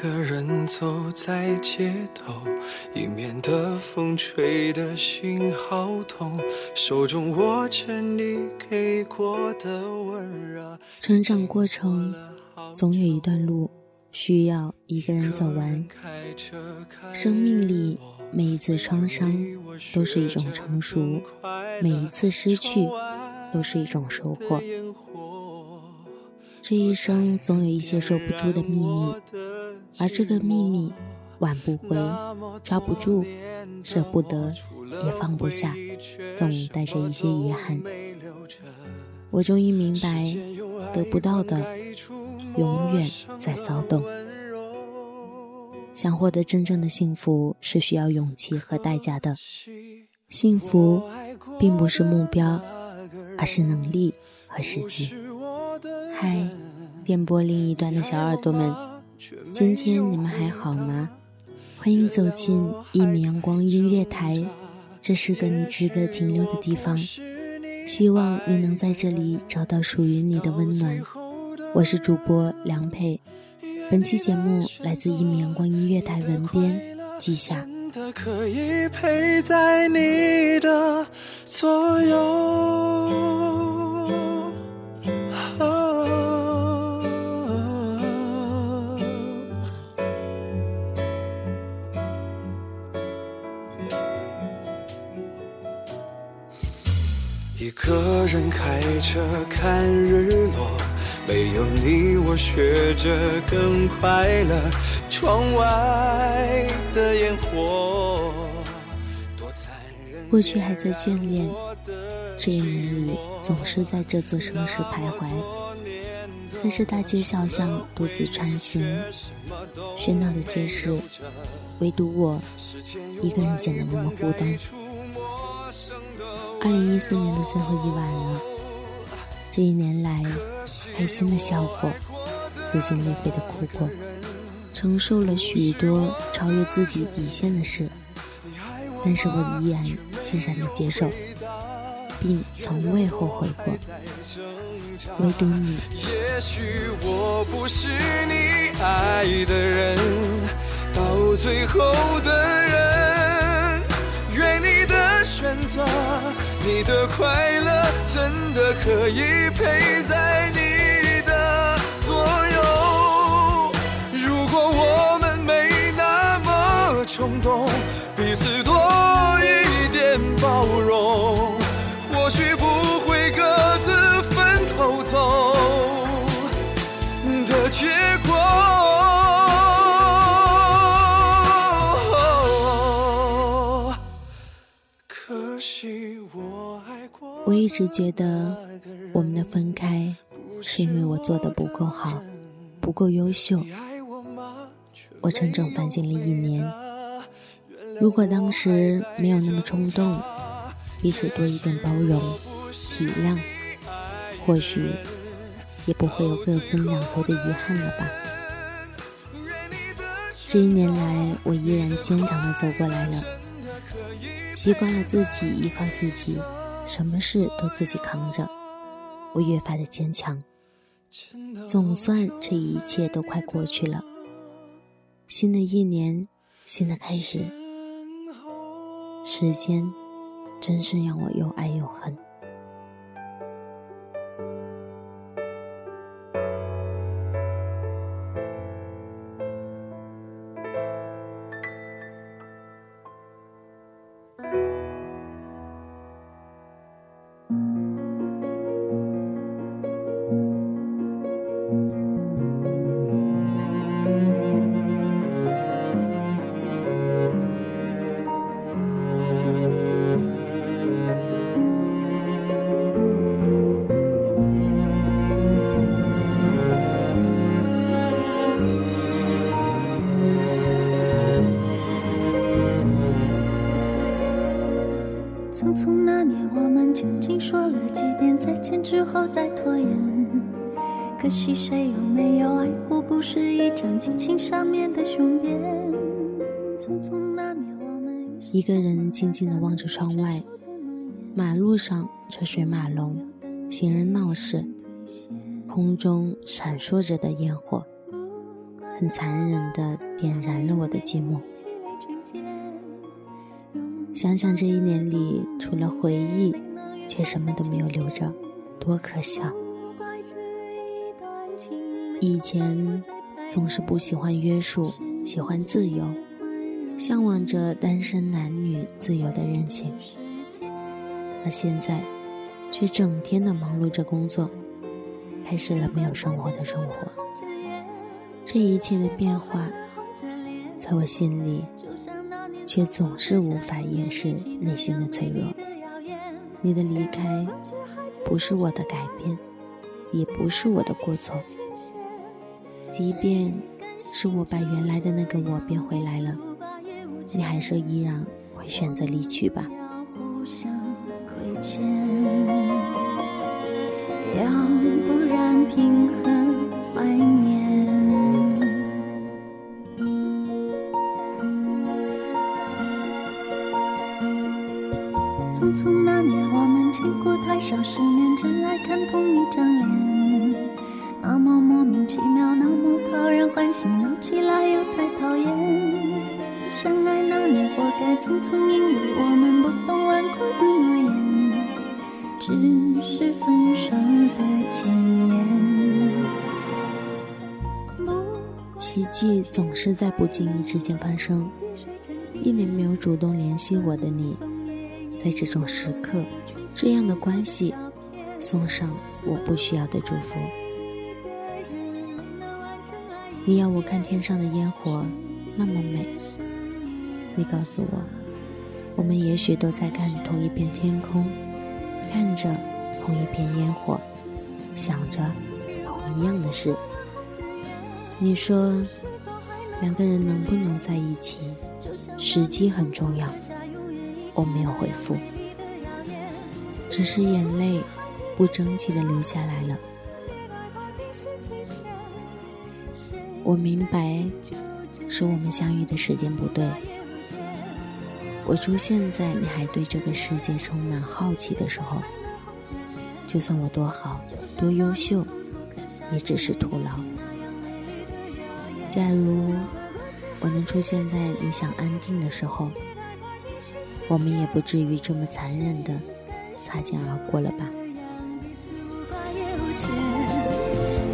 个人走在街头，迎面的风吹得心好痛，手中握着你给过的温热。成长过程总有一段路需要一个人走完。生命里每一次创伤都是一种成熟，每一次失去都是一种收获。这一生总有一些说不出的秘密，而这个秘密挽不回、抓不住、舍不得，也放不下，总带着一些遗憾。我终于明白，得不到的永远在骚动。想获得真正的幸福，是需要勇气和代价的。幸福并不是目标，而是能力和时机。嗨，电波另一端的小耳朵们，今天你们还好吗？欢迎走进一米阳光音乐台，这是个你值得停留的地方。希望你能在这里找到属于你的温暖。我是主播梁佩，本期节目来自一米阳光音乐台文编季夏。真的可以陪在你的左右。一个人开车看日落，没有你我学着更快乐。窗外的烟火，多残忍。过去还在眷恋，这一年里总是在这座城市徘徊，在这大街小巷独自穿行，喧闹的街市，唯独我一个人显得那么孤单。二零一四年的最后一晚了，这一年来，开心的笑过，撕心裂肺的哭过，承受了许多超越自己底线的事，但是我依然欣然的接受，并从未后悔过。唯独你，也许我不是你爱的人，到最后的人，愿你的选择，你的快乐，真的可以陪在你的左右。如果我们没那么冲动，彼此多一点包容，过我一直觉得我们的分开是因为我做的不够好，不够优秀。我整整反省了一年，如果当时没有那么冲动，彼此多一点包容、体谅，或许也不会有各分两头的遗憾了吧。这一年来，我依然坚强的走过来了，习惯了自己依靠自己，什么事都自己扛着，我越发的坚强。总算这一切都快过去了，新的一年，新的开始，时间真是让我又爱又恨。说了几遍再见之后再拖延？可惜谁有没有爱过，不是一张激情上面的雄辩。匆匆那年，我们一个人静静地望着窗外，马路上车水马龙，行人闹市，空中闪烁着的烟火，很残忍地点燃了我的寂寞。想想这一年里，除了回忆，却什么都没有留着，多可笑！以前总是不喜欢约束，喜欢自由，向往着单身男女自由的任性，而现在却整天的忙碌着工作，开始了没有生活的生活。这一切的变化，在我心里。却总是无法掩饰内心的脆弱。你的离开，不是我的改变，也不是我的过错。即便是我把原来的那个我变回来了，你还是依然会选择离去吧。要不然平衡怀念。少世面，只爱看同一张脸。那么莫名其妙，那么讨人欢喜，闹起来又太讨厌。相爱那年，活该匆匆，因为我们不懂顽固的诺言，只是分手的前言。奇迹总是在不经意之间发生，一年没有主动联系我的你。在这种时刻，这样的关系，送上我不需要的祝福。你要我看天上的烟火，那么美。你告诉我，我们也许都在看同一片天空，看着同一片烟火，想着同一样的事。你说，两个人能不能在一起，时机很重要。我没有回复，只是眼泪不争气的流下来了。我明白，是我们相遇的时间不对。我出现在你还对这个世界充满好奇的时候，就算我多好、多优秀，也只是徒劳。假如我能出现在你想安定的时候。我们也不至于这么残忍的擦肩而过了吧？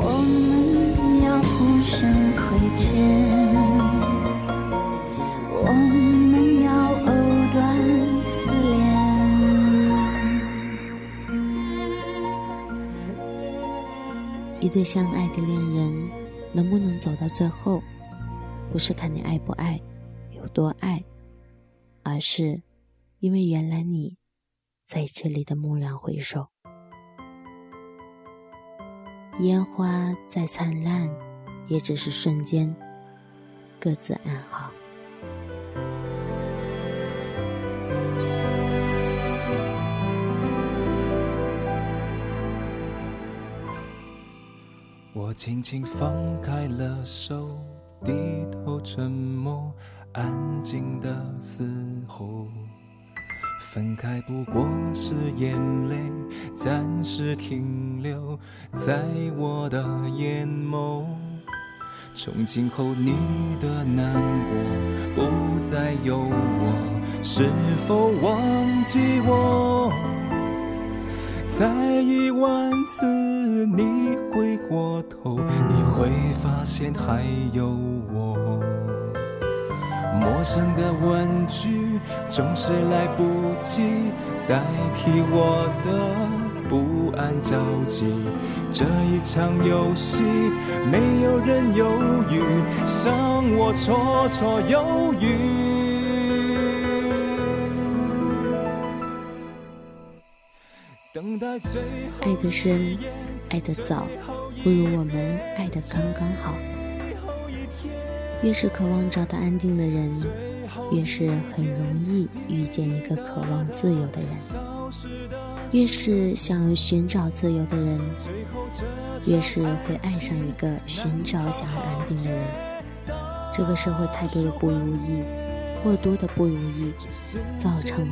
我们要互相亏欠，我们要藕断丝连。一对相爱的恋人能不能走到最后，不是看你爱不爱，有多爱，而是。因为原来你在这里的蓦然回首。烟花再灿烂也只是瞬间各自安好我轻轻放开了手低头沉默安静的嘶吼。分开不过是眼泪暂时停留在我的眼眸，从今后你的难过不再有我，是否忘记我？再一万次你回过头，你会发现还有我。陌生的问句总是来不及代替我的不安着急。这一场游戏，没有人犹豫，让我绰绰有余。爱得深，爱得早，不如我们爱得刚刚好。越是渴望找到安定的人，越是很容易遇见一个渴望自由的人；越是想寻找自由的人，越是会爱上一个寻找想要安定的人。这个社会太多的不如意，过多的不如意，造成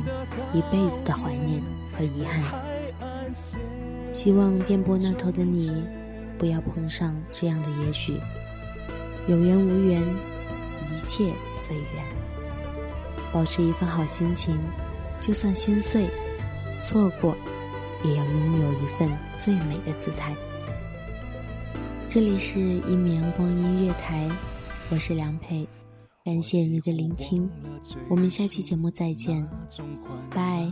一辈子的怀念和遗憾。希望电波那头的你，不要碰上这样的也许。有缘无缘，一切随缘。保持一份好心情，就算心碎、错过，也要拥有一份最美的姿态。这里是一米阳光音乐台，我是梁佩，感谢你的聆听，我们下期节目再见，拜。